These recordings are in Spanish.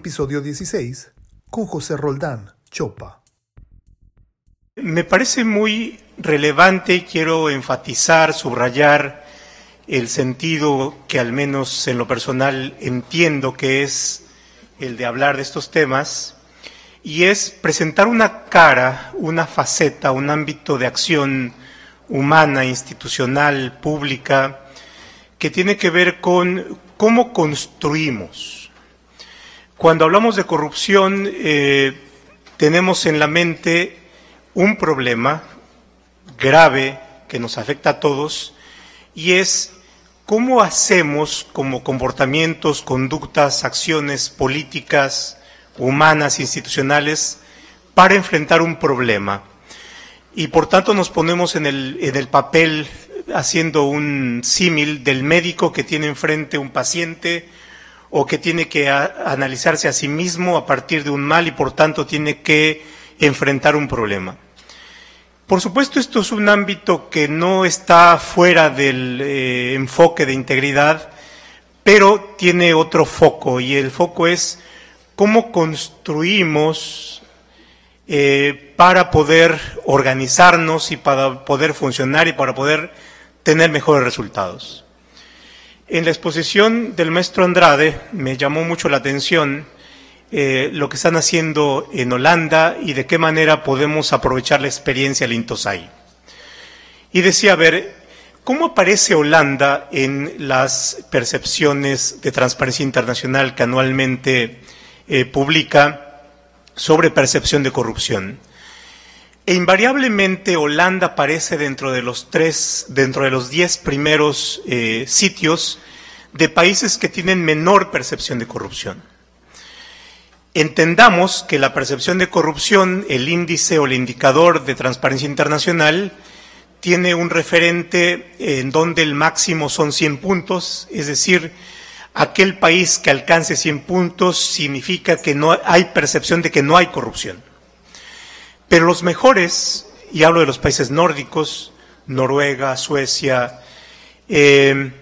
episodio 16 con José Roldán Chopa. Me parece muy relevante y quiero enfatizar, subrayar el sentido que al menos en lo personal entiendo que es el de hablar de estos temas, y es presentar una cara, una faceta, un ámbito de acción humana, institucional, pública, que tiene que ver con cómo construimos. Cuando hablamos de corrupción, eh, tenemos en la mente un problema grave que nos afecta a todos y es cómo hacemos como comportamientos, conductas, acciones políticas, humanas, institucionales, para enfrentar un problema. Y por tanto nos ponemos en el, en el papel, haciendo un símil del médico que tiene enfrente un paciente o que tiene que analizarse a sí mismo a partir de un mal y por tanto tiene que enfrentar un problema. Por supuesto, esto es un ámbito que no está fuera del eh, enfoque de integridad, pero tiene otro foco y el foco es cómo construimos eh, para poder organizarnos y para poder funcionar y para poder tener mejores resultados. En la exposición del maestro Andrade me llamó mucho la atención eh, lo que están haciendo en Holanda y de qué manera podemos aprovechar la experiencia del Intosai. Y decía, a ver, ¿cómo aparece Holanda en las percepciones de transparencia internacional que anualmente eh, publica sobre percepción de corrupción? E invariablemente Holanda aparece dentro de los tres, dentro de los diez primeros eh, sitios de países que tienen menor percepción de corrupción. Entendamos que la percepción de corrupción, el índice o el indicador de transparencia internacional, tiene un referente en donde el máximo son 100 puntos, es decir, aquel país que alcance 100 puntos significa que no hay percepción de que no hay corrupción. Pero los mejores, y hablo de los países nórdicos, Noruega, Suecia, eh,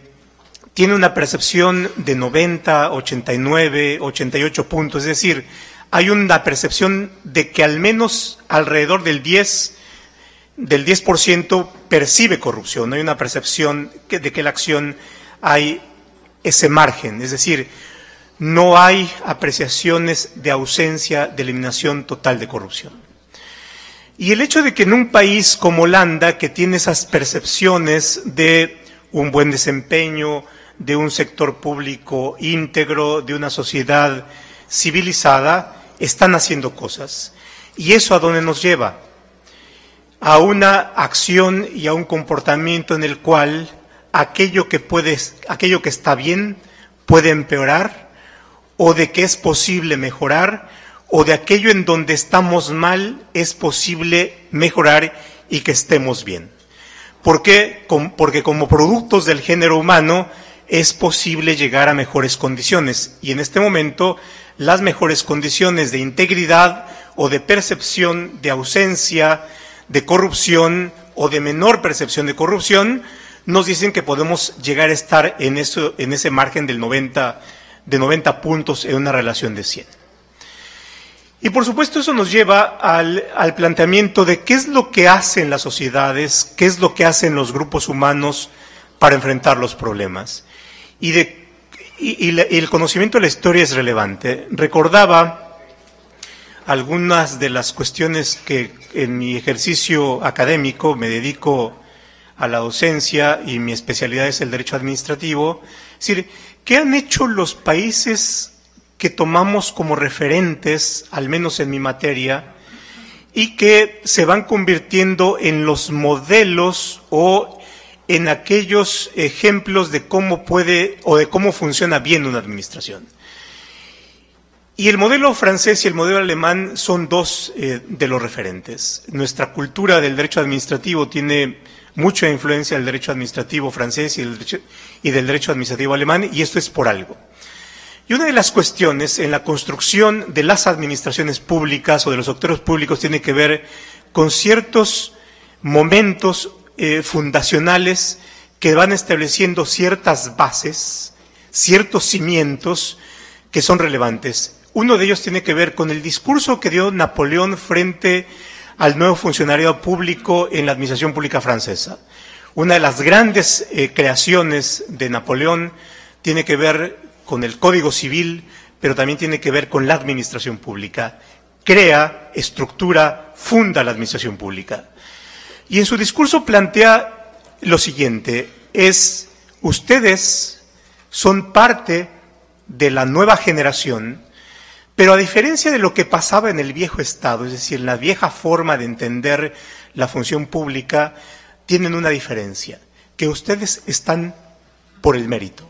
tiene una percepción de 90, 89, 88 puntos, es decir, hay una percepción de que al menos alrededor del 10 del 10% percibe corrupción, hay una percepción de que la acción hay ese margen, es decir, no hay apreciaciones de ausencia de eliminación total de corrupción. Y el hecho de que en un país como Holanda, que tiene esas percepciones de un buen desempeño, de un sector público íntegro, de una sociedad civilizada, están haciendo cosas. ¿Y eso a dónde nos lleva? A una acción y a un comportamiento en el cual aquello que puede, aquello que está bien puede empeorar, o de que es posible mejorar, o de aquello en donde estamos mal es posible mejorar y que estemos bien. ¿Por qué? Porque como productos del género humano, es posible llegar a mejores condiciones. Y en este momento, las mejores condiciones de integridad o de percepción de ausencia de corrupción o de menor percepción de corrupción nos dicen que podemos llegar a estar en, en ese margen del 90, de 90 puntos en una relación de 100. Y por supuesto eso nos lleva al, al, planteamiento de qué es lo que hacen las sociedades, qué es lo que hacen los grupos humanos para enfrentar los problemas y, de, y, el conocimiento de la historia es relevante. Recordaba algunas de las cuestiones que en mi ejercicio académico me dedico a la docencia y mi especialidad es el derecho administrativo. Es decir, ¿qué han hecho los países que tomamos como referentes, al menos en mi materia, y que se van convirtiendo en los modelos o en aquellos ejemplos de cómo puede o de cómo funciona bien una administración. Y el modelo francés y el modelo alemán son dos eh, de los referentes. Nuestra cultura del derecho administrativo tiene mucha influencia del derecho administrativo francés y del derecho, y del derecho administrativo alemán, y esto es por algo. Y una de las cuestiones en la construcción de las administraciones públicas o de los actores públicos tiene que ver con ciertos momentos eh, fundacionales que van estableciendo ciertas bases, ciertos cimientos que son relevantes. Uno de ellos tiene que ver con el discurso que dio Napoleón frente al nuevo funcionario público en la administración pública francesa. Una de las grandes eh, creaciones de Napoleón tiene que ver con el Código Civil, pero también tiene que ver con la administración pública. Crea, estructura, funda la administración pública. Y en su discurso plantea lo siguiente, es, ustedes son parte de la nueva generación, pero a diferencia de lo que pasaba en el viejo Estado, es decir, en la vieja forma de entender la función pública, tienen una diferencia, que ustedes están por el mérito.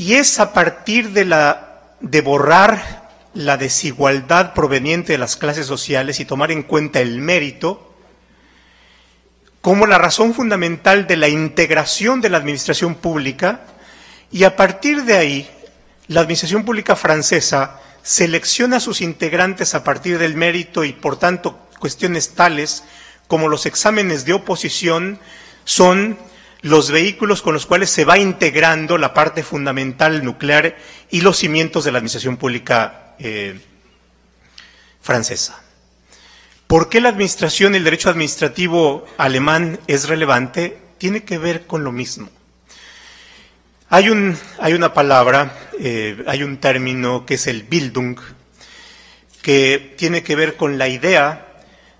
Y es a partir de, la, de borrar la desigualdad proveniente de las clases sociales y tomar en cuenta el mérito como la razón fundamental de la integración de la administración pública y a partir de ahí la Administración Pública Francesa selecciona a sus integrantes a partir del mérito y, por tanto, cuestiones tales como los exámenes de oposición son los vehículos con los cuales se va integrando la parte fundamental nuclear y los cimientos de la Administración Pública eh, francesa. ¿Por qué la administración, el derecho administrativo alemán es relevante? Tiene que ver con lo mismo. Hay, un, hay una palabra, eh, hay un término que es el Bildung, que tiene que ver con la idea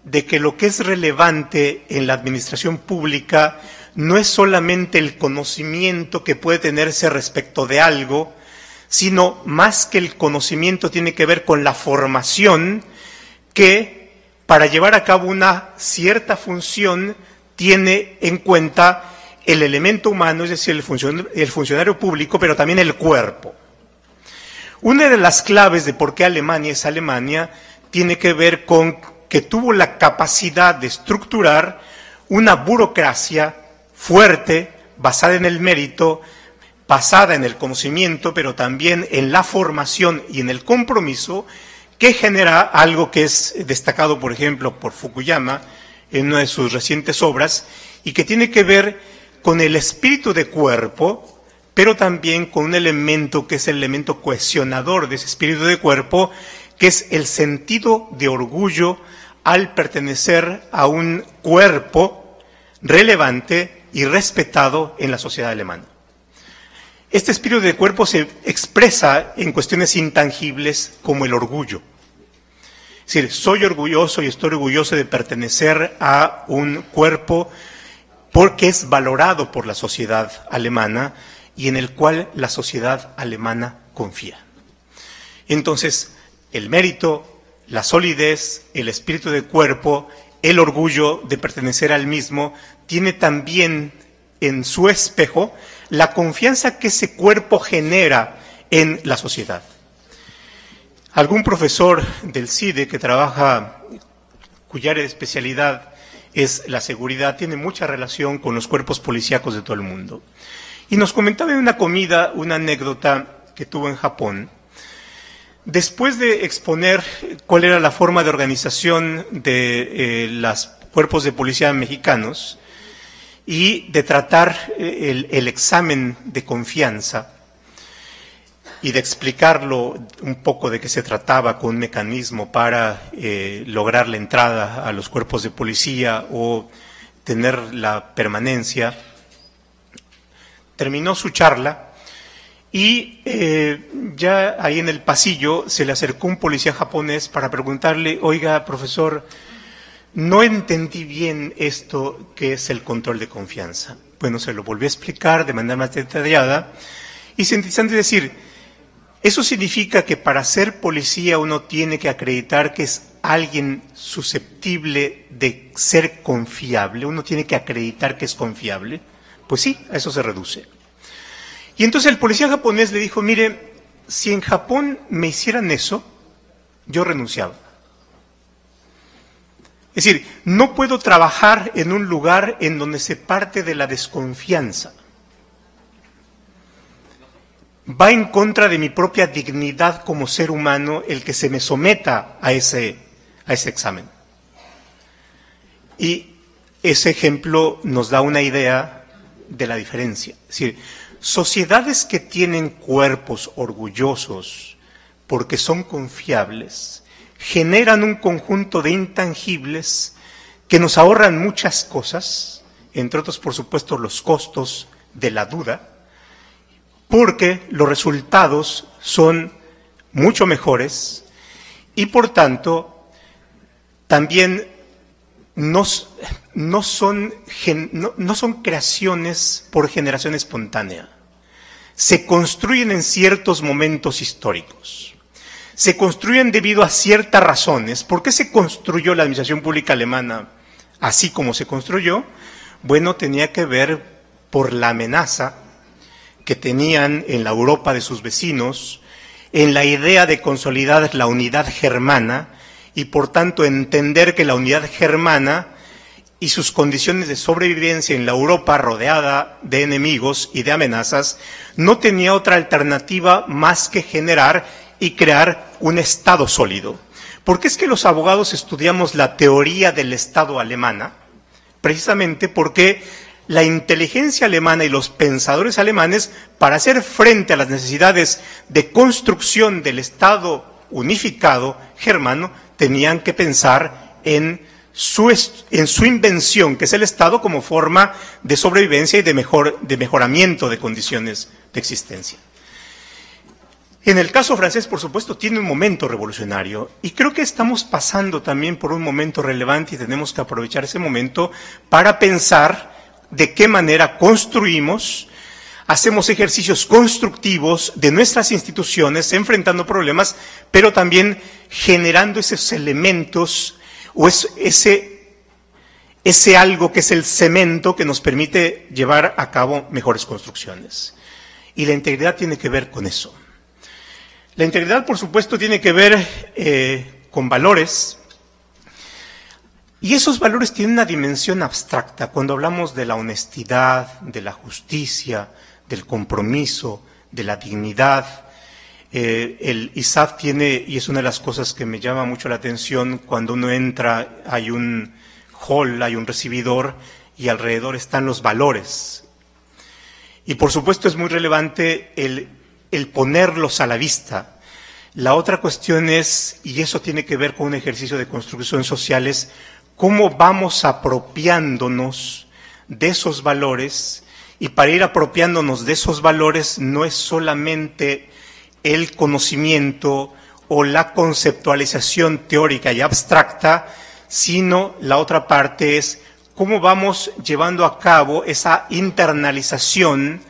de que lo que es relevante en la administración pública no es solamente el conocimiento que puede tenerse respecto de algo, sino más que el conocimiento tiene que ver con la formación que para llevar a cabo una cierta función tiene en cuenta el elemento humano, es decir, el funcionario, público, pero también el cuerpo. Una de las claves de por qué Alemania es Alemania tiene que ver con que tuvo la capacidad de estructurar una burocracia fuerte, basada en el mérito, basada en el conocimiento, pero también en la formación y en el compromiso, que genera algo que es destacado, por ejemplo, por Fukuyama en una de sus recientes obras, y que tiene que ver con el espíritu de cuerpo, pero también con un elemento que es el elemento cohesionador de ese espíritu de cuerpo, que es el sentido de orgullo al pertenecer a un cuerpo relevante y respetado en la sociedad alemana. Este espíritu de cuerpo se expresa en cuestiones intangibles como el orgullo. Es decir, soy orgulloso y estoy orgulloso de pertenecer a un cuerpo porque es valorado por la sociedad alemana y en el cual la sociedad alemana confía. Entonces, el mérito, la solidez, el espíritu de cuerpo, el orgullo de pertenecer al mismo, tiene también en su espejo la confianza que ese cuerpo genera en la sociedad. Algún profesor del CIDE que trabaja, cuya área de especialidad es la seguridad, tiene mucha relación con los cuerpos policíacos de todo el mundo. Y nos comentaba en una comida una anécdota que tuvo en Japón. Después de exponer cuál era la forma de organización de eh, los cuerpos de policía mexicanos y de tratar eh, el examen de confianza, y de explicarlo un poco de qué se trataba con un mecanismo para eh, lograr la entrada a los cuerpos de policía o tener la permanencia, terminó su charla y eh, ya ahí en el pasillo se le acercó un policía japonés para preguntarle, oiga, profesor, no entendí bien esto que es el control de confianza. Bueno, se lo volví a explicar de manera más detallada y sintetizando decir, eso significa que para ser policía uno tiene que acreditar que es alguien susceptible de ser confiable, uno tiene que acreditar que es confiable. Pues sí, a eso se reduce. Y entonces el policía japonés le dijo, mire, si en Japón me hicieran eso, yo renunciaba. Es decir, no puedo trabajar en un lugar en donde se parte de la desconfianza va en contra de mi propia dignidad como ser humano el que se me someta a ese, a ese examen. Y ese ejemplo nos da una idea de la diferencia. Es decir, sociedades que tienen cuerpos orgullosos, porque son confiables, generan un conjunto de intangibles que nos ahorran muchas cosas, entre otros, por supuesto, los costos de la duda, porque los resultados son mucho mejores y, por tanto, también no, son, creaciones por generación espontánea. Se construyen en ciertos momentos históricos. Se construyen debido a ciertas razones. ¿Por qué se construyó la administración pública alemana así como se construyó? Bueno, tenía que ver por la amenaza que tenían en la Europa de sus vecinos, en la idea de consolidar la unidad germana y por tanto entender que la unidad germana y sus condiciones de sobrevivencia en la Europa rodeada de enemigos y de amenazas no tenía otra alternativa más que generar y crear un Estado sólido. ¿Por qué es que los abogados estudiamos la teoría del Estado alemana? Precisamente porque la inteligencia alemana y los pensadores alemanes, para hacer frente a las necesidades de construcción del Estado unificado germano, tenían que pensar en su, en su invención, que es el Estado como forma de sobrevivencia y de, mejor, de mejoramiento de condiciones de existencia. En el caso francés, por supuesto, tiene un momento revolucionario y creo que estamos pasando también por un momento relevante y tenemos que aprovechar ese momento para pensar de qué manera construimos, hacemos ejercicios constructivos de nuestras instituciones, enfrentando problemas, pero también generando esos elementos o ese, ese algo que es el cemento que nos permite llevar a cabo mejores construcciones. Y la integridad tiene que ver con eso. La integridad, por supuesto, tiene que ver eh, con valores, y esos valores tienen una dimensión abstracta. Cuando hablamos de la honestidad, de la justicia, del compromiso, de la dignidad, eh, el ISAF tiene, y es una de las cosas que me llama mucho la atención, cuando uno entra, hay un hall, hay un recibidor, y alrededor están los valores. Y por supuesto es muy relevante el, el ponerlos a la vista. La otra cuestión es, y eso tiene que ver con un ejercicio de construcción sociales, cómo vamos apropiándonos de esos valores y para ir apropiándonos de esos valores no es solamente el conocimiento o la conceptualización teórica y abstracta, sino la otra parte es cómo vamos llevando a cabo esa internalización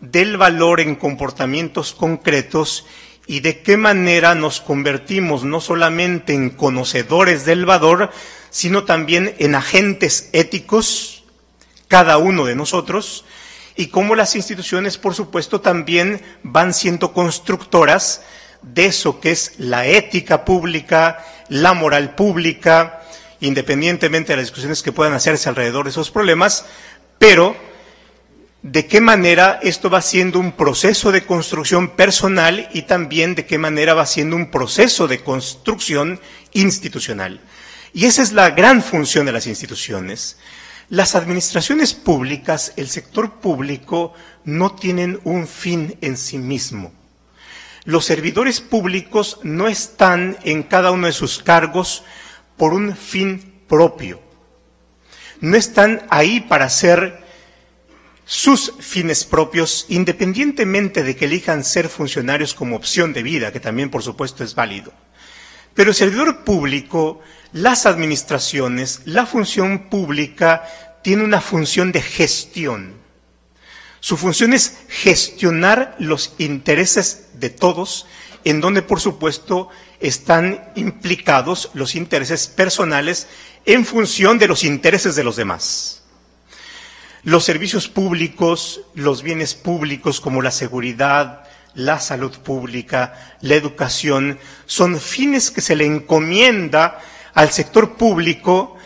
del valor en comportamientos concretos y de qué manera nos convertimos no solamente en conocedores del valor, sino también en agentes éticos, cada uno de nosotros, y cómo las instituciones, por supuesto, también van siendo constructoras de eso que es la ética pública, la moral pública, independientemente de las discusiones que puedan hacerse alrededor de esos problemas, pero de qué manera esto va siendo un proceso de construcción personal y también de qué manera va siendo un proceso de construcción institucional. Y esa es la gran función de las instituciones. Las administraciones públicas, el sector público, no tienen un fin en sí mismo. Los servidores públicos no están en cada uno de sus cargos por un fin propio. No están ahí para hacer sus fines propios, independientemente de que elijan ser funcionarios como opción de vida, que también por supuesto es válido. Pero el servidor público las administraciones, la función pública tiene una función de gestión. Su función es gestionar los intereses de todos, en donde por supuesto están implicados los intereses personales en función de los intereses de los demás. Los servicios públicos, los bienes públicos como la seguridad, la salud pública, la educación, son fines que se le encomienda al sector público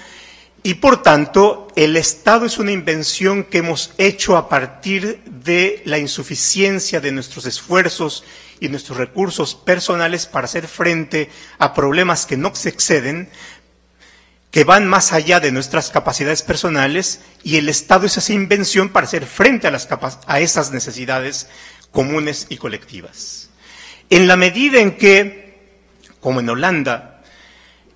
y por tanto el Estado es una invención que hemos hecho a partir de la insuficiencia de nuestros esfuerzos y nuestros recursos personales para hacer frente a problemas que no se exceden, que van más allá de nuestras capacidades personales y el Estado es esa invención para hacer frente a, las a esas necesidades comunes y colectivas. En la medida en que, como en Holanda,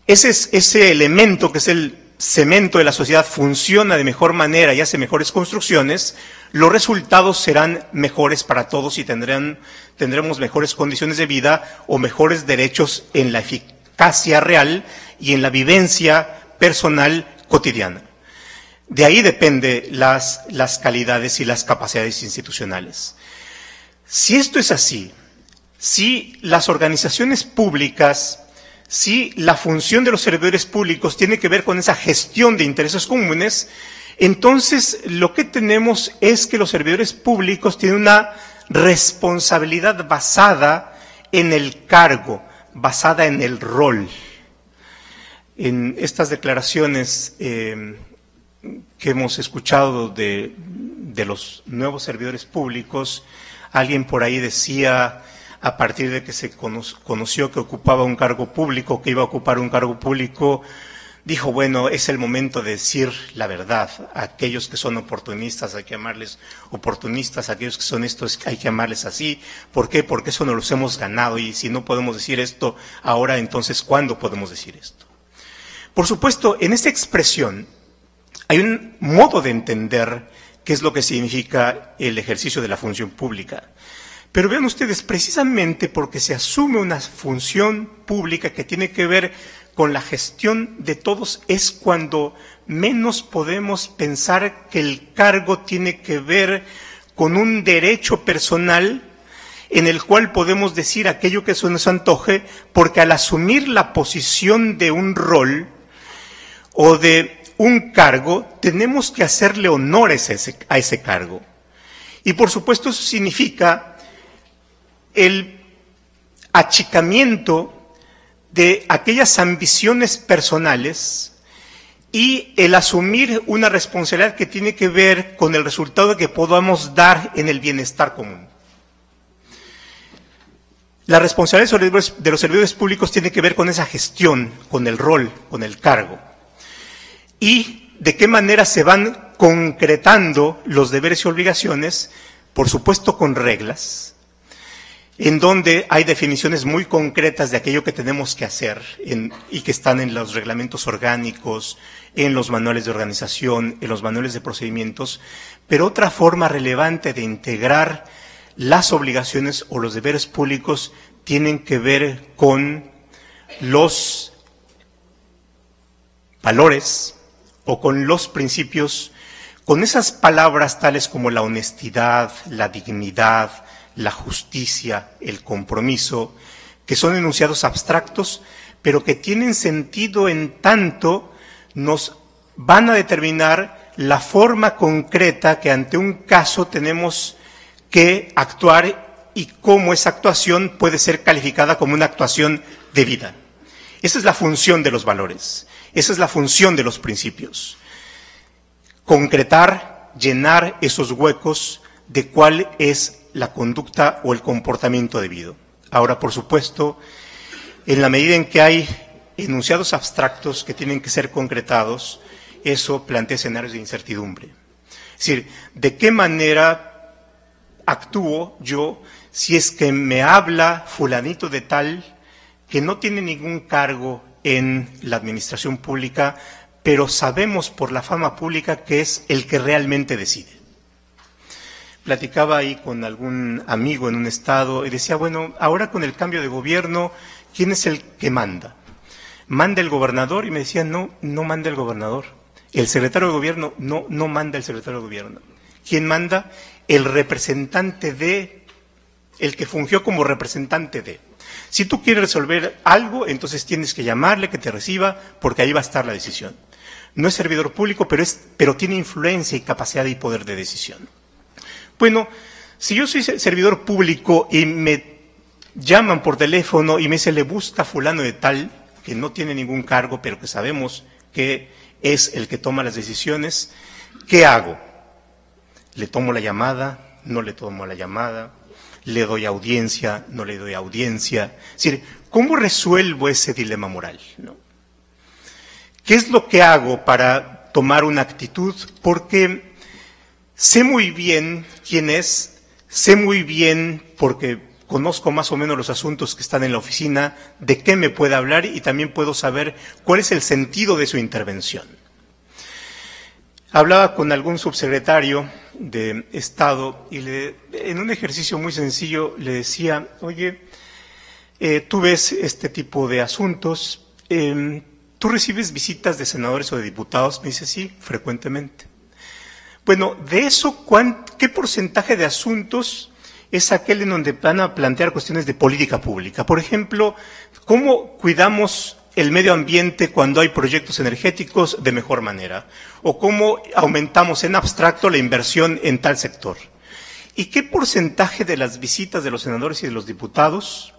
ese, ese elemento que es el cemento de la sociedad funciona de mejor manera y hace mejores construcciones, los resultados serán mejores para todos y tendremos mejores condiciones de vida o mejores derechos en la eficacia real y en la vivencia personal cotidiana. De ahí depende las, las calidades y las capacidades institucionales. Si esto es así, si las organizaciones públicas, si la función de los servidores públicos tiene que ver con esa gestión de intereses comunes, entonces lo que tenemos es que los servidores públicos tienen una responsabilidad basada en el cargo, basada en el rol. En estas declaraciones eh, que hemos escuchado de, los nuevos servidores públicos, alguien por ahí decía, a partir de que se conoció que ocupaba un cargo público, que iba a ocupar un cargo público, dijo, bueno, es el momento de decir la verdad. aquellos que son oportunistas hay que llamarles oportunistas, aquellos que son estos hay que llamarles así. ¿Por qué? Porque eso no los hemos ganado y si no podemos decir esto ahora, entonces, ¿cuándo podemos decir esto? Por supuesto, en esta expresión hay un modo de entender qué es lo que significa el ejercicio de la función pública. Pero vean ustedes, precisamente porque se asume una función pública que tiene que ver con la gestión de todos, es cuando menos podemos pensar que el cargo tiene que ver con un derecho personal en el cual podemos decir aquello que se nos antoje, porque al asumir la posición de un rol o de un cargo, tenemos que hacerle honores a ese, cargo. Y por supuesto eso significa el achicamiento de aquellas ambiciones personales y el asumir una responsabilidad que tiene que ver con el resultado que podamos dar en el bienestar común. La responsabilidad de los servidores públicos tiene que ver con esa gestión, con el rol, con el cargo y de qué manera se van concretando los deberes y obligaciones, por supuesto con reglas, en donde hay definiciones muy concretas de aquello que tenemos que hacer y que están en los reglamentos orgánicos, en los manuales de organización, en los manuales de procedimientos, pero otra forma relevante de integrar las obligaciones o los deberes públicos tienen que ver con los valores, o con los principios, con esas palabras tales como la honestidad, la dignidad, la justicia, el compromiso, que son enunciados abstractos, pero que tienen sentido en tanto nos van a determinar la forma concreta que ante un caso tenemos que actuar y cómo esa actuación puede ser calificada como una actuación debida. Esa es la función de los valores. Esa es la función de los principios. Concretar, llenar esos huecos de cuál es la conducta o el comportamiento debido. Ahora, por supuesto, en la medida en que hay enunciados abstractos que tienen que ser concretados, eso plantea escenarios de incertidumbre. Es decir, ¿de qué manera actúo yo si es que me habla fulanito de tal que no tiene ningún cargo en la administración pública, pero sabemos por la fama pública que es el que realmente decide. Platicaba ahí con algún amigo en un estado y decía, bueno, ahora con el cambio de gobierno, ¿quién es el que manda? ¿Manda el gobernador? Y me decía, no, no manda el gobernador. El secretario de gobierno, no, no manda el secretario de gobierno. ¿Quién manda? El representante de, el que fungió como representante de. Si tú quieres resolver algo, entonces tienes que llamarle, que te reciba, porque ahí va a estar la decisión. No es servidor público, pero, es, pero tiene influencia y capacidad y poder de decisión. Bueno, si yo soy servidor público y me llaman por teléfono y me dice, le busca fulano de tal, que no tiene ningún cargo, pero que sabemos que es el que toma las decisiones, ¿qué hago? ¿Le tomo la llamada? ¿No le tomo la llamada? Le doy audiencia, no le doy audiencia. Es decir, ¿cómo resuelvo ese dilema moral? ¿Qué es lo que hago para tomar una actitud? Porque sé muy bien quién es, sé muy bien porque conozco más o menos los asuntos que están en la oficina, de qué me puede hablar y también puedo saber cuál es el sentido de su intervención. Hablaba con algún subsecretario de Estado y le, en un ejercicio muy sencillo le decía, oye, eh, tú ves este tipo de asuntos, em, ¿tú recibes visitas de senadores o de diputados? Me dice, sí, frecuentemente. Bueno, de eso, ¿qué porcentaje de asuntos es aquel en donde van a plantear cuestiones de política pública? Por ejemplo, ¿cómo cuidamos el medio ambiente cuando hay proyectos energéticos de mejor manera? ¿O cómo aumentamos en abstracto la inversión en tal sector? ¿Y qué porcentaje de las visitas de los senadores y de los diputados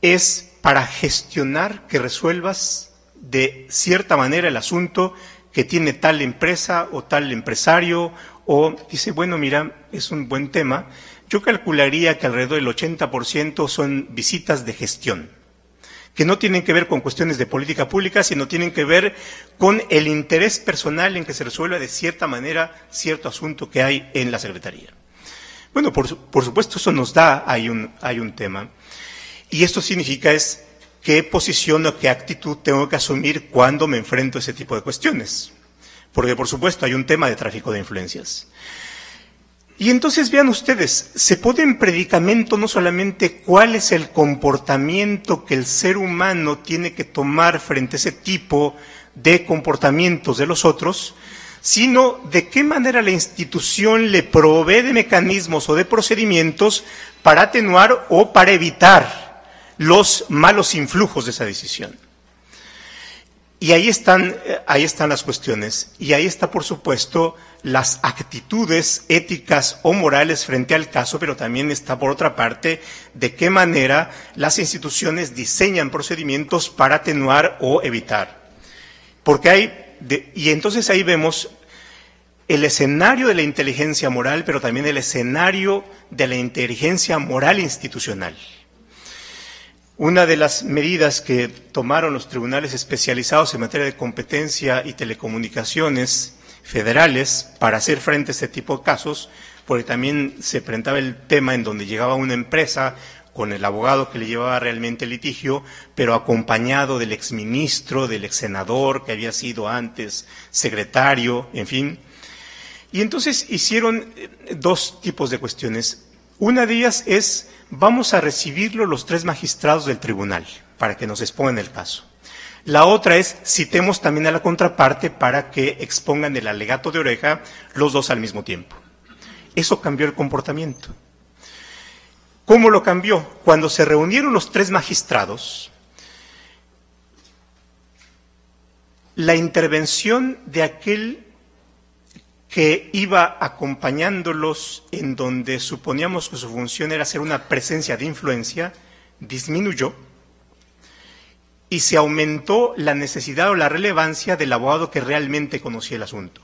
es para gestionar que resuelvas de cierta manera el asunto que tiene tal empresa o tal empresario o dice, bueno, mira, es un buen tema. Yo calcularía que alrededor del 80% son visitas de gestión, que no tienen que ver con cuestiones de política pública, sino tienen que ver con el interés personal en que se resuelva de cierta manera cierto asunto que hay en la Secretaría. Bueno, por, supuesto, eso nos da, hay un, hay un tema. Y esto significa es qué posición o qué actitud tengo que asumir cuando me enfrento a ese tipo de cuestiones. Porque, por supuesto, hay un tema de tráfico de influencias. Y entonces vean ustedes, se pone en predicamento no solamente cuál es el comportamiento que el ser humano tiene que tomar frente a ese tipo de comportamientos de los otros, sino de qué manera la institución le provee de mecanismos o de procedimientos para atenuar o para evitar los malos influjos de esa decisión. Y ahí están, eh, ahí están las cuestiones. Y ahí está, por supuesto, las actitudes éticas o morales frente al caso, pero también está, por otra parte, de qué manera las instituciones diseñan procedimientos para atenuar o evitar. Porque hay, y entonces ahí vemos el escenario de la inteligencia moral, pero también el escenario de la inteligencia moral institucional. Una de las medidas que tomaron los tribunales especializados en materia de competencia y telecomunicaciones federales para hacer frente a este tipo de casos, porque también se presentaba el tema en donde llegaba una empresa con el abogado que le llevaba realmente el litigio, pero acompañado del exministro, del exsenador que había sido antes secretario, en fin. Y entonces hicieron eh, dos tipos de cuestiones. Una de ellas es vamos a recibirlo los tres magistrados del tribunal para que nos expongan el caso. La otra es, citemos también a la contraparte para que expongan el alegato de oreja los dos al mismo tiempo. Eso cambió el comportamiento. ¿Cómo lo cambió? Cuando se reunieron los tres magistrados, la intervención de aquel que iba acompañándolos en donde suponíamos que su función era ser una presencia de influencia, disminuyó y se aumentó la necesidad o la relevancia del abogado que realmente conocía el asunto.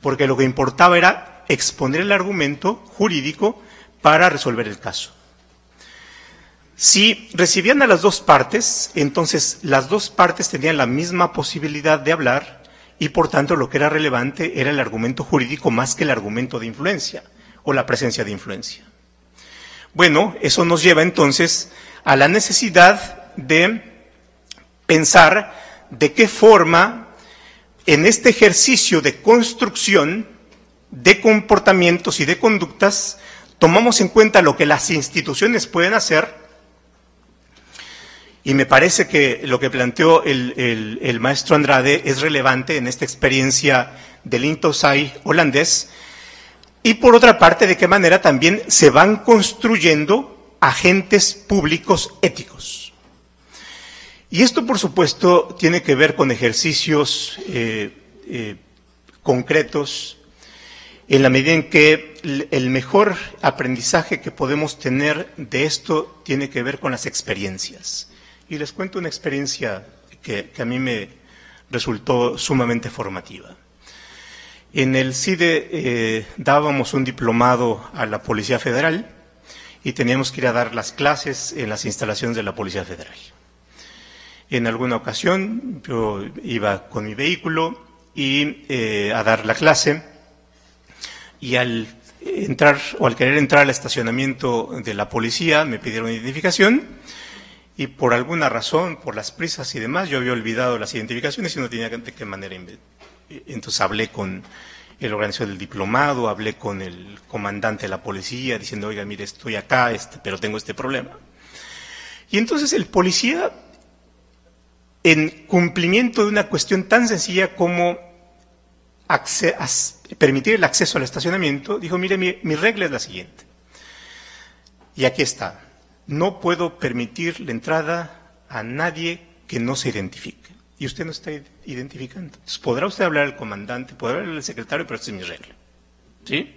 Porque lo que importaba era exponer el argumento jurídico para resolver el caso. Si recibían a las dos partes, entonces las dos partes tenían la misma posibilidad de hablar y por tanto lo que era relevante era el argumento jurídico más que el argumento de influencia o la presencia de influencia. Bueno, eso nos lleva entonces a la necesidad de pensar de qué forma en este ejercicio de construcción de comportamientos y de conductas tomamos en cuenta lo que las instituciones pueden hacer y me parece que lo que planteó el, maestro Andrade es relevante en esta experiencia del Intosai holandés. Y por otra parte, de qué manera también se van construyendo agentes públicos éticos. Y esto, por supuesto, tiene que ver con ejercicios eh, eh, concretos, en la medida en que el mejor aprendizaje que podemos tener de esto tiene que ver con las experiencias. Y les cuento una experiencia que, a mí me resultó sumamente formativa. En el CIDE eh, dábamos un diplomado a la Policía Federal y teníamos que ir a dar las clases en las instalaciones de la Policía Federal. En alguna ocasión yo iba con mi vehículo y eh, a dar la clase y al entrar o al querer entrar al estacionamiento de la policía me pidieron identificación y por alguna razón, por las prisas y demás, yo había olvidado las identificaciones y no tenía de qué manera. Entonces hablé con el organizador del diplomado, hablé con el comandante de la policía diciendo, oiga, mire, estoy acá, este, pero tengo este problema. Y entonces el policía, en cumplimiento de una cuestión tan sencilla como permitir el acceso al estacionamiento, dijo, mire, mi, regla es la siguiente. Y aquí está. No puedo permitir la entrada a nadie que no se identifique. Y usted no está identificando. Podrá usted hablar al comandante, podrá hablar al secretario, pero esta es mi regla. ¿Sí?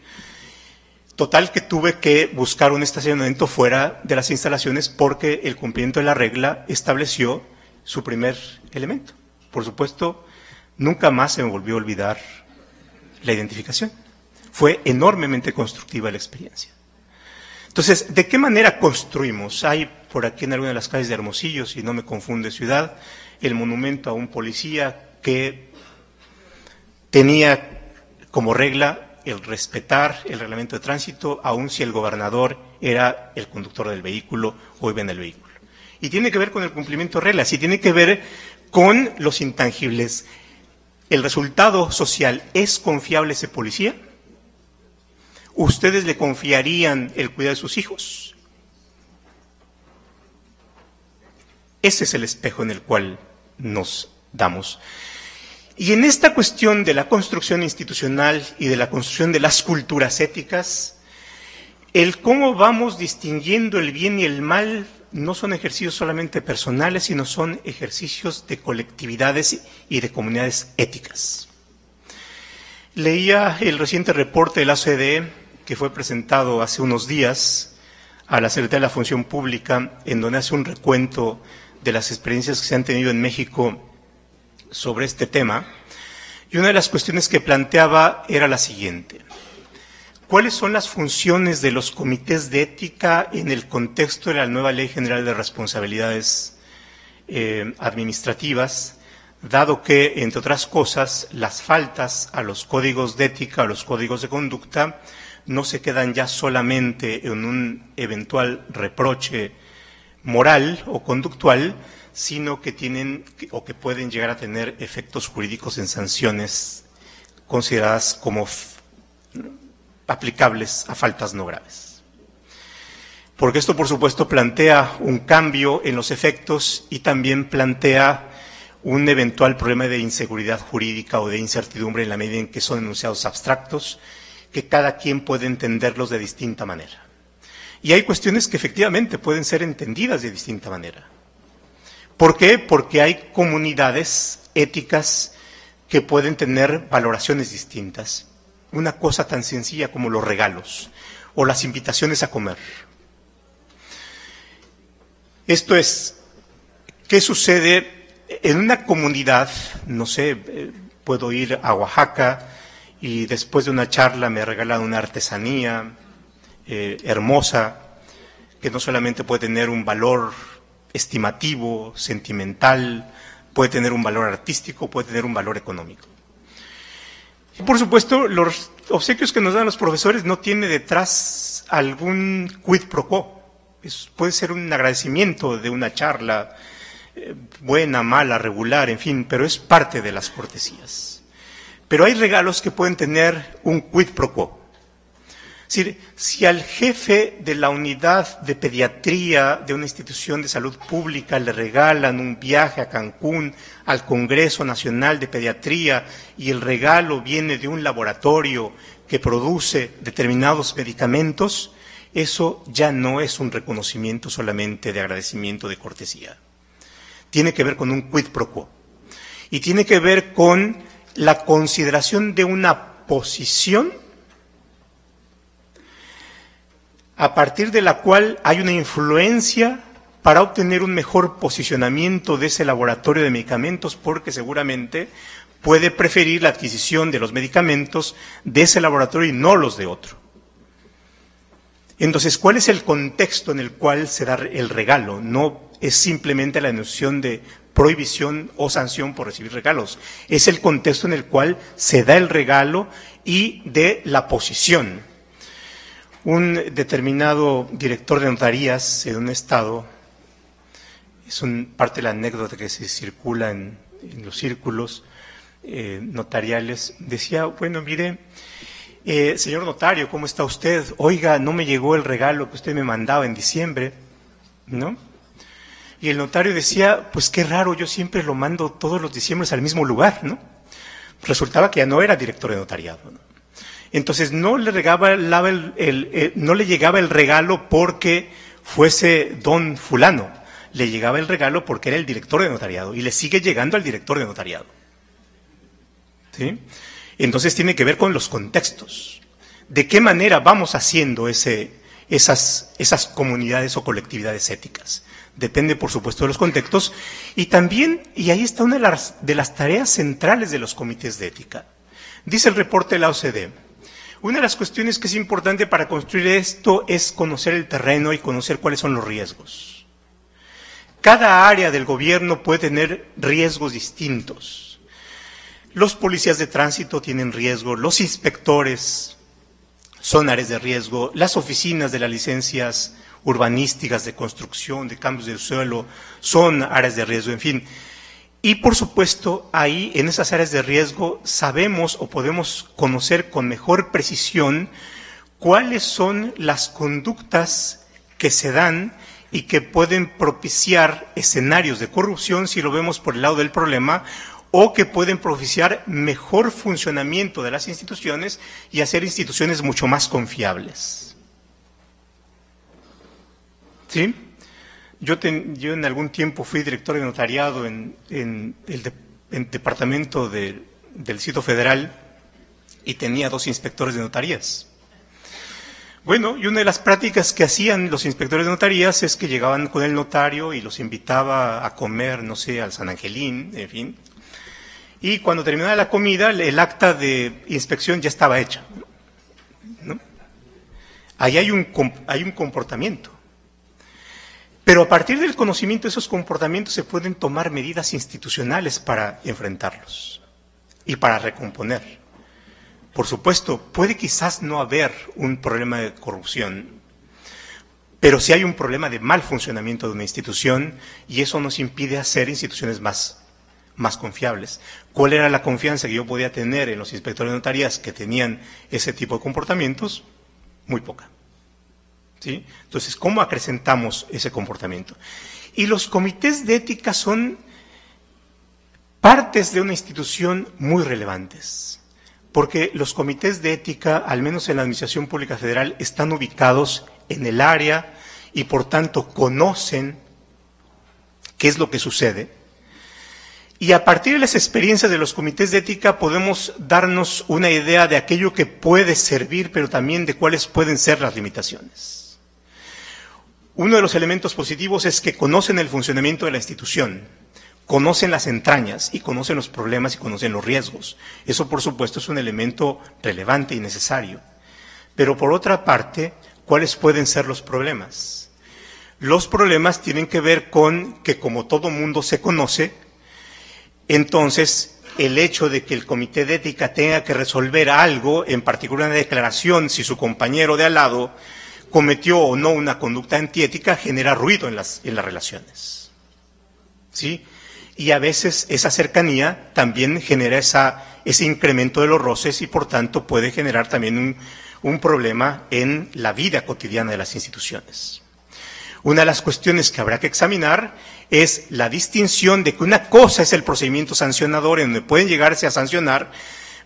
Total que tuve que buscar un estacionamiento fuera de las instalaciones porque el cumplimiento de la regla estableció su primer elemento. Por supuesto, nunca más se me volvió a olvidar la identificación. Fue enormemente constructiva la experiencia. Entonces, ¿de qué manera construimos? Hay por aquí en alguna de las calles de Hermosillo, si no me confunde ciudad, el monumento a un policía que tenía como regla el respetar el reglamento de tránsito, aun si el gobernador era el conductor del vehículo o iba en el vehículo. Y tiene que ver con el cumplimiento de reglas y tiene que ver con los intangibles. ¿El resultado social es confiable ese policía? ¿Ustedes le confiarían el cuidado de sus hijos? Ese es el espejo en el cual nos damos. Y en esta cuestión de la construcción institucional y de la construcción de las culturas éticas, el cómo vamos distinguiendo el bien y el mal no son ejercicios solamente personales, sino son ejercicios de colectividades y de comunidades éticas. Leía el reciente reporte de la OCDE que fue presentado hace unos días a la Secretaría de la Función Pública, en donde hace un recuento de las experiencias que se han tenido en México sobre este tema. Y una de las cuestiones que planteaba era la siguiente. ¿Cuáles son las funciones de los comités de ética en el contexto de la nueva Ley General de Responsabilidades eh, Administrativas, dado que, entre otras cosas, las faltas a los códigos de ética, a los códigos de conducta, no se quedan ya solamente en un eventual reproche moral o conductual, sino que tienen o que pueden llegar a tener efectos jurídicos en sanciones consideradas como aplicables a faltas no graves. Porque esto, por supuesto, plantea un cambio en los efectos y también plantea un eventual problema de inseguridad jurídica o de incertidumbre en la medida en que son enunciados abstractos, que cada quien puede entenderlos de distinta manera. Y hay cuestiones que efectivamente pueden ser entendidas de distinta manera. ¿Por qué? Porque hay comunidades éticas que pueden tener valoraciones distintas. Una cosa tan sencilla como los regalos o las invitaciones a comer. Esto es, ¿qué sucede en una comunidad? No sé, eh, puedo ir a Oaxaca y después de una charla me regalan una artesanía, eh, hermosa, que no solamente puede tener un valor estimativo, sentimental, puede tener un valor artístico, puede tener un valor económico. Por supuesto, los obsequios que nos dan los profesores no tiene detrás algún quid pro quo. puede ser un agradecimiento de una charla eh, buena, mala, regular, en fin, pero es parte de las cortesías. Pero hay regalos que pueden tener un quid pro quo. Es decir, si al jefe de la unidad de pediatría de una institución de salud pública le regalan un viaje a Cancún al Congreso Nacional de Pediatría y el regalo viene de un laboratorio que produce determinados medicamentos, eso ya no es un reconocimiento solamente de agradecimiento de cortesía. Tiene que ver con un quid pro quo. Y tiene que ver con la consideración de una posición a partir de la cual hay una influencia para obtener un mejor posicionamiento de ese laboratorio de medicamentos, porque seguramente puede preferir la adquisición de los medicamentos de ese laboratorio y no los de otro. Entonces, ¿cuál es el contexto en el cual se da el regalo? No es simplemente la noción de prohibición o sanción por recibir regalos. Es el contexto en el cual se da el regalo y de la posición. Un determinado director de notarías en un estado, es un, parte de la anécdota que se circula en, los círculos eh, notariales, decía, bueno, mire, eh, señor notario, ¿cómo está usted? Oiga, no me llegó el regalo que usted me mandaba en diciembre, ¿no? Y el notario decía, pues qué raro, yo siempre lo mando todos los diciembres al mismo lugar, ¿no? Resultaba que ya no era director de notariado, ¿no? Entonces no le, regaba el, no le llegaba el regalo porque fuese don fulano, le llegaba el regalo porque era el director de notariado y le sigue llegando al director de notariado. ¿Sí? Entonces tiene que ver con los contextos. ¿De qué manera vamos haciendo esas comunidades o colectividades éticas? Depende, por supuesto, de los contextos. Y también, y ahí está una de las, de las tareas centrales de los comités de ética. Dice el reporte de la OCDE, una de las cuestiones que es importante para construir esto es conocer el terreno y conocer cuáles son los riesgos. Cada área del gobierno puede tener riesgos distintos. Los policías de tránsito tienen riesgo, los inspectores son áreas de riesgo, las oficinas de las licencias urbanísticas de construcción, de cambios de suelo, son áreas de riesgo, en fin. Y por supuesto, ahí en esas áreas de riesgo sabemos o podemos conocer con mejor precisión cuáles son las conductas que se dan y que pueden propiciar escenarios de corrupción si lo vemos por el lado del problema o que pueden propiciar mejor funcionamiento de las instituciones y hacer instituciones mucho más confiables. ¿Sí? Yo, en algún tiempo fui director de notariado en, el departamento del sitio federal y tenía dos inspectores de notarías. Bueno, y una de las prácticas que hacían los inspectores de notarías es que llegaban con el notario y los invitaba a comer, no sé, al San Angelín, en fin. Y cuando terminaba la comida, el acta de inspección ya estaba hecha. Ahí hay un, hay un comportamiento. Pero a partir del conocimiento de esos comportamientos se pueden tomar medidas institucionales para enfrentarlos y para recomponer. Por supuesto, puede quizás no haber un problema de corrupción, pero sí hay un problema de mal funcionamiento de una institución y eso nos impide hacer instituciones más, más confiables. ¿Cuál era la confianza que yo podía tener en los inspectores de notarías que tenían ese tipo de comportamientos? Muy poca. Entonces, ¿cómo acrecentamos ese comportamiento? Y los comités de ética son partes de una institución muy relevantes, porque los comités de ética, al menos en la Administración Pública Federal, están ubicados en el área y por tanto conocen qué es lo que sucede. Y a partir de las experiencias de los comités de ética podemos darnos una idea de aquello que puede servir, pero también de cuáles pueden ser las limitaciones. Uno de los elementos positivos es que conocen el funcionamiento de la institución, conocen las entrañas y conocen los problemas y conocen los riesgos. Eso, por supuesto, es un elemento relevante y necesario. Pero, por otra parte, ¿cuáles pueden ser los problemas? Los problemas tienen que ver con que, como todo mundo se conoce, entonces el hecho de que el comité de ética tenga que resolver algo, en particular una declaración, si su compañero de al lado cometió o no una conducta antiética genera ruido en las, en las relaciones. ¿Sí? Y a veces esa cercanía también genera esa, ese incremento de los roces y por tanto puede generar también un, un problema en la vida cotidiana de las instituciones. Una de las cuestiones que habrá que examinar es la distinción de que una cosa es el procedimiento sancionador en donde pueden llegarse a sancionar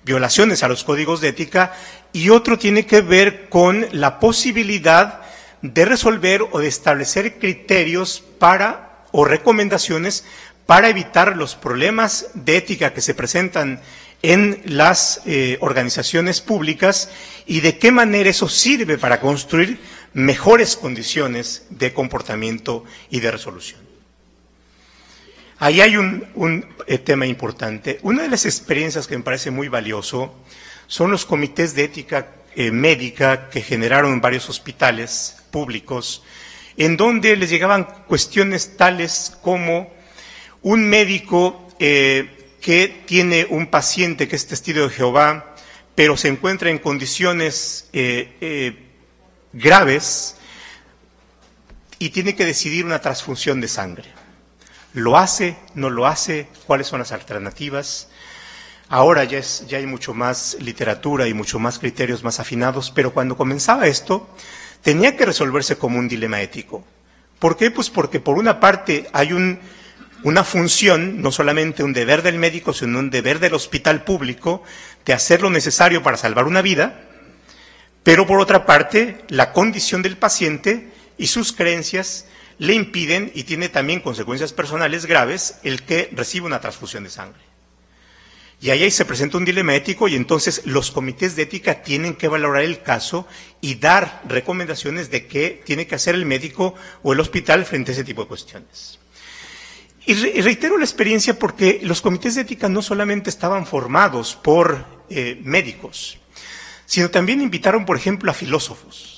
violaciones a los códigos de ética y otro tiene que ver con la posibilidad de resolver o de establecer criterios para o recomendaciones para evitar los problemas de ética que se presentan en las eh, organizaciones públicas y de qué manera eso sirve para construir mejores condiciones de comportamiento y de resolución. Ahí hay un, eh, tema importante. Una de las experiencias que me parece muy valioso son los comités de ética eh, médica que generaron en varios hospitales públicos, en donde les llegaban cuestiones tales como un médico eh, que tiene un paciente que es testigo de Jehová, pero se encuentra en condiciones graves y tiene que decidir una transfusión de sangre. ¿Lo hace? ¿No lo hace? ¿Cuáles son las alternativas? Ahora ya, es, ya hay mucho más literatura y mucho más criterios más afinados, pero cuando comenzaba esto, tenía que resolverse como un dilema ético. ¿Por qué? Pues porque por una parte hay un, una función, no solamente un deber del médico, sino un deber del hospital público de hacer lo necesario para salvar una vida, pero por otra parte, la condición del paciente y sus creencias le impiden, y tiene también consecuencias personales graves, el que reciba una transfusión de sangre. Y ahí se presenta un dilema ético y entonces los comités de ética tienen que valorar el caso y dar recomendaciones de qué tiene que hacer el médico o el hospital frente a ese tipo de cuestiones. Y reitero la experiencia porque los comités de ética no solamente estaban formados por eh, médicos, sino también invitaron, por ejemplo, a filósofos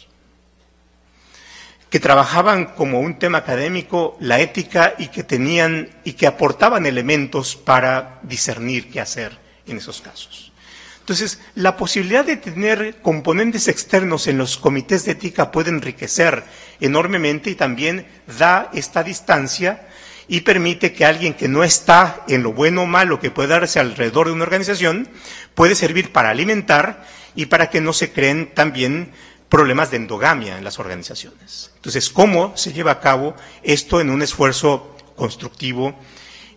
que trabajaban como un tema académico la ética y que tenían y que aportaban elementos para discernir qué hacer en esos casos. Entonces, la posibilidad de tener componentes externos en los comités de ética puede enriquecer enormemente y también da esta distancia y permite que alguien que no está en lo bueno o malo que puede darse alrededor de una organización puede servir para alimentar y para que no se creen también problemas de endogamia en las organizaciones. Entonces, ¿cómo se lleva a cabo esto en un esfuerzo constructivo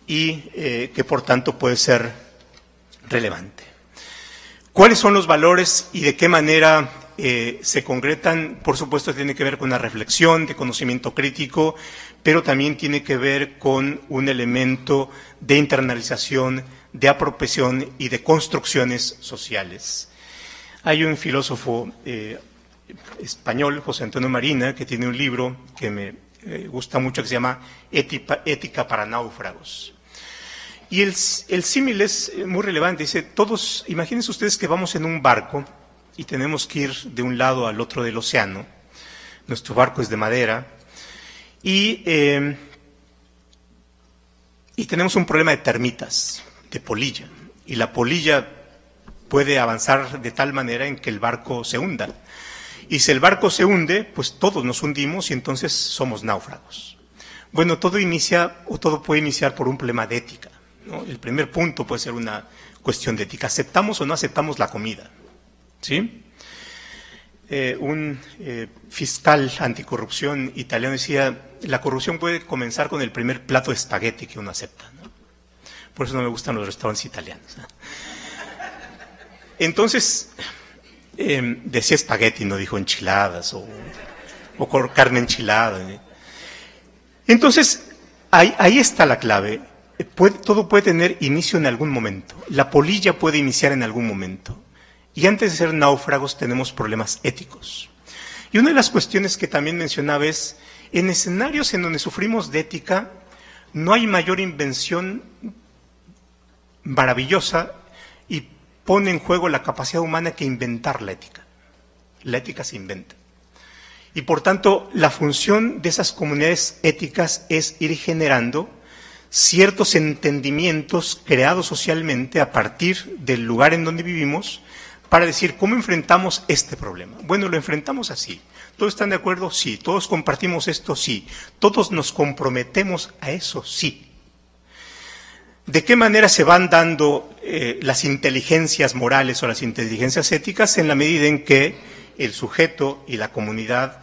y eh, que por tanto puede ser relevante? ¿Cuáles son los valores y de qué manera eh, se concretan? Por supuesto, tiene que ver con una reflexión de conocimiento crítico, pero también tiene que ver con un elemento de internalización, de apropiación y de construcciones sociales. Hay un filósofo eh, español, José Antonio Marina, que tiene un libro que me eh, gusta mucho que se llama Ética, para náufragos. Y el, el símil es eh, muy relevante. Dice, todos, imagínense ustedes que vamos en un barco y tenemos que ir de un lado al otro del océano. Nuestro barco es de madera. Y, eh, y tenemos un problema de termitas, de polilla. Y la polilla puede avanzar de tal manera en que el barco se hunda. Y si el barco se hunde, pues todos nos hundimos y entonces somos náufragos. Bueno, todo inicia o todo puede iniciar por un problema de ética. El primer punto puede ser una cuestión de ética. ¿Aceptamos o no aceptamos la comida? ¿Sí? Eh, un eh, fiscal anticorrupción italiano decía, la corrupción puede comenzar con el primer plato de espagueti que uno acepta. Por eso no me gustan los restaurantes italianos. ¿eh? Entonces, eh, decía espagueti, no dijo enchiladas o, carne enchilada. ¿eh? Entonces, ahí, está la clave. todo puede tener inicio en algún momento. La polilla puede iniciar en algún momento. Y antes de ser náufragos tenemos problemas éticos. Y una de las cuestiones que también mencionaba es, en escenarios en donde sufrimos de ética, no hay mayor invención maravillosa y pone en juego la capacidad humana que inventar la ética. La ética se inventa. Y por tanto, la función de esas comunidades éticas es ir generando ciertos entendimientos creados socialmente a partir del lugar en donde vivimos para decir cómo enfrentamos este problema. Bueno, lo enfrentamos así. ¿Todos están de acuerdo? Sí. ¿Todos compartimos esto? Sí. ¿Todos nos comprometemos a eso? Sí. ¿De qué manera se van dando eh, las inteligencias morales o las inteligencias éticas en la medida en que el sujeto y la comunidad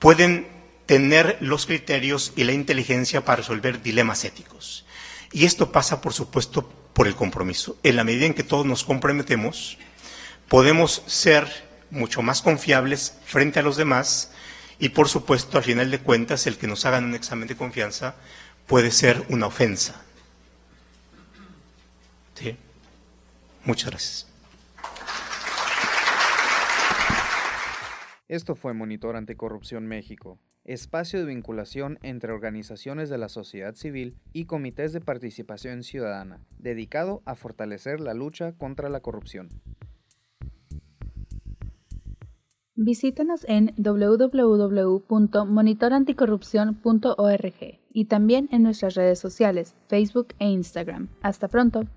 pueden tener los criterios y la inteligencia para resolver dilemas éticos? Y esto pasa, por supuesto, por el compromiso. En la medida en que todos nos comprometemos, podemos ser mucho más confiables frente a los demás y, por supuesto, al final de cuentas, el que nos hagan un examen de confianza puede ser una ofensa Muchas gracias. Esto fue Monitor Anticorrupción México, espacio de vinculación entre organizaciones de la sociedad civil y comités de participación ciudadana, dedicado a fortalecer la lucha contra la corrupción. Visítanos en www.monitoranticorrupción.org y también en nuestras redes sociales, Facebook e Instagram. Hasta pronto.